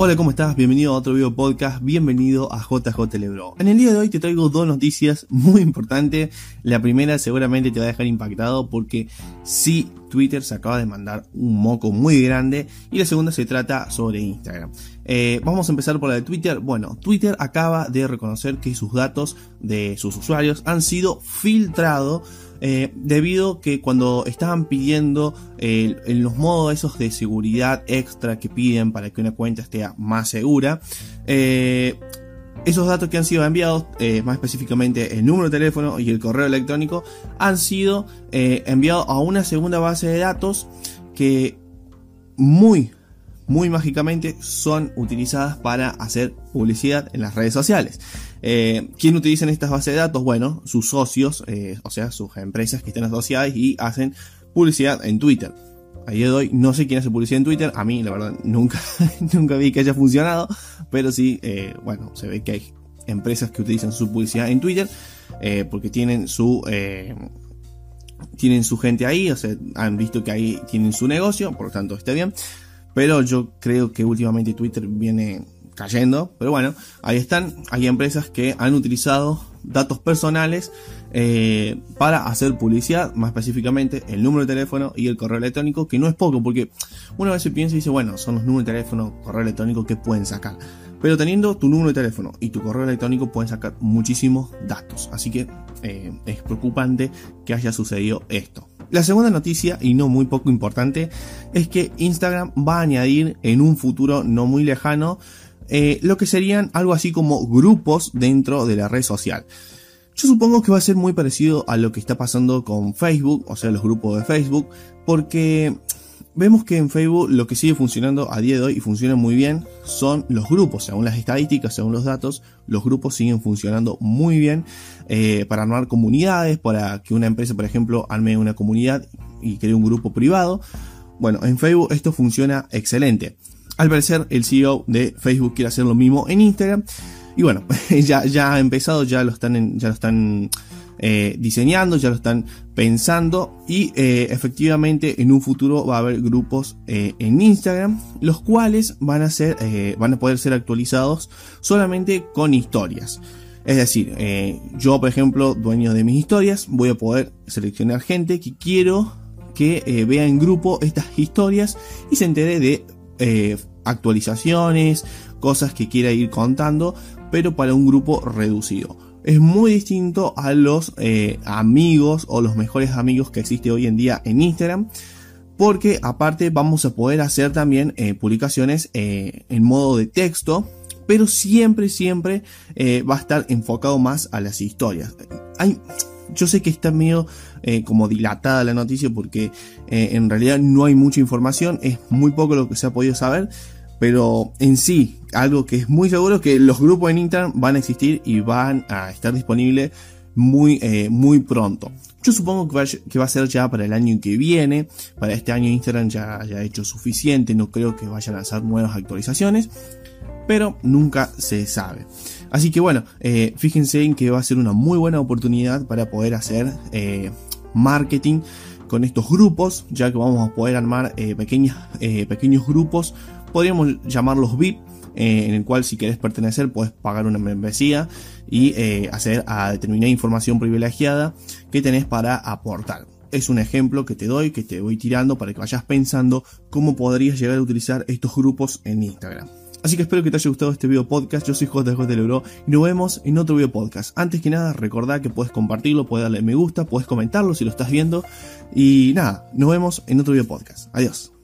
Hola, ¿cómo estás? Bienvenido a otro video podcast, bienvenido a JJ Lebro. En el día de hoy te traigo dos noticias muy importantes. La primera seguramente te va a dejar impactado porque sí, Twitter se acaba de mandar un moco muy grande y la segunda se trata sobre Instagram. Eh, vamos a empezar por la de Twitter. Bueno, Twitter acaba de reconocer que sus datos de sus usuarios han sido filtrados eh, debido que cuando estaban pidiendo eh, los modos esos de seguridad extra que piden para que una cuenta esté más segura, eh, esos datos que han sido enviados, más específicamente el número de teléfono y el correo electrónico, han sido enviados a una segunda base de datos que muy, muy mágicamente son utilizadas para hacer publicidad en las redes sociales. Eh, ¿Quién utilizan estas bases de datos? Bueno, sus socios, eh, o sea, sus empresas que estén asociadas y hacen publicidad en Twitter. A hoy no sé quién hace publicidad en Twitter, a mí la verdad nunca, nunca vi que haya funcionado, pero sí, eh, bueno, se ve que hay empresas que utilizan su publicidad en Twitter eh, porque tienen su... tienen su gente ahí, o sea, han visto que ahí tienen su negocio, por lo tanto está bien. Pero yo creo que últimamente Twitter viene cayendo, pero bueno, ahí están, hay empresas que han utilizado datos personales eh, para hacer publicidad, más específicamente el número de teléfono y el correo electrónico, que no es poco, porque una vez se piensa y dice, bueno, son los números de teléfono, correo electrónico que pueden sacar. Pero teniendo tu número de teléfono y tu correo electrónico pueden sacar muchísimos datos. Así que eh, es preocupante que haya sucedido esto. La segunda noticia, y no muy poco importante, es que Instagram va a añadir en un futuro no muy lejano eh, lo que serían algo así como grupos dentro de la red social. Yo supongo que va a ser muy parecido a lo que está pasando con Facebook, o sea, los grupos de Facebook, porque vemos que en Facebook lo que sigue funcionando a día de hoy y funciona muy bien son los grupos. Según las estadísticas, según los datos, los grupos siguen funcionando muy bien eh, para armar comunidades, para que una empresa, por ejemplo, arme una comunidad y cree un grupo privado. Bueno, en Facebook esto funciona excelente. Al parecer, el CEO de Facebook quiere hacer lo mismo en Instagram. Y bueno, ya, ya ha empezado, ya lo están, ya lo están eh, diseñando, ya lo están pensando. Y eh, efectivamente, en un futuro va a haber grupos eh, en Instagram, los cuales van a ser, van a poder ser actualizados solamente con historias. Es decir, yo, por ejemplo, dueño de mis historias, voy a poder seleccionar gente que quiero que vea en grupo estas historias y se entere de actualizaciones, cosas que quiera ir contando, pero para un grupo reducido. Es muy distinto a los eh, amigos o los mejores amigos que existe hoy en día en Instagram. Porque aparte vamos a poder hacer también eh, publicaciones en modo de texto. Pero siempre, siempre va a estar enfocado más a las historias. Hay, yo sé que está medio eh, como dilatada la noticia porque eh, en realidad no hay mucha información, es muy poco lo que se ha podido saber, pero en sí, algo que es muy seguro es que los grupos en Instagram van a existir y van a estar disponibles muy, eh, muy pronto. Yo supongo que va, a ser ya para el año que viene. Para este año Instagram ya, ya ha hecho suficiente. No creo que vayan a hacer nuevas actualizaciones. Pero nunca se sabe. Así que bueno, eh, fíjense en que va a ser una muy buena oportunidad para poder hacer eh, marketing con estos grupos, ya que vamos a poder armar pequeños grupos, podríamos llamarlos VIP, en el cual si quieres pertenecer puedes pagar una membresía y hacer a determinada información privilegiada que tenés para aportar. Es un ejemplo que te doy, que te voy tirando para que vayas pensando cómo podrías llegar a utilizar estos grupos en Instagram. Así que espero que te haya gustado este video podcast. Yo soy JJ del Euro y nos vemos en otro video podcast. Antes que nada, recordad que puedes compartirlo, puedes darle me gusta, puedes comentarlo si lo estás viendo. Y nada, nos vemos en otro video podcast. Adiós.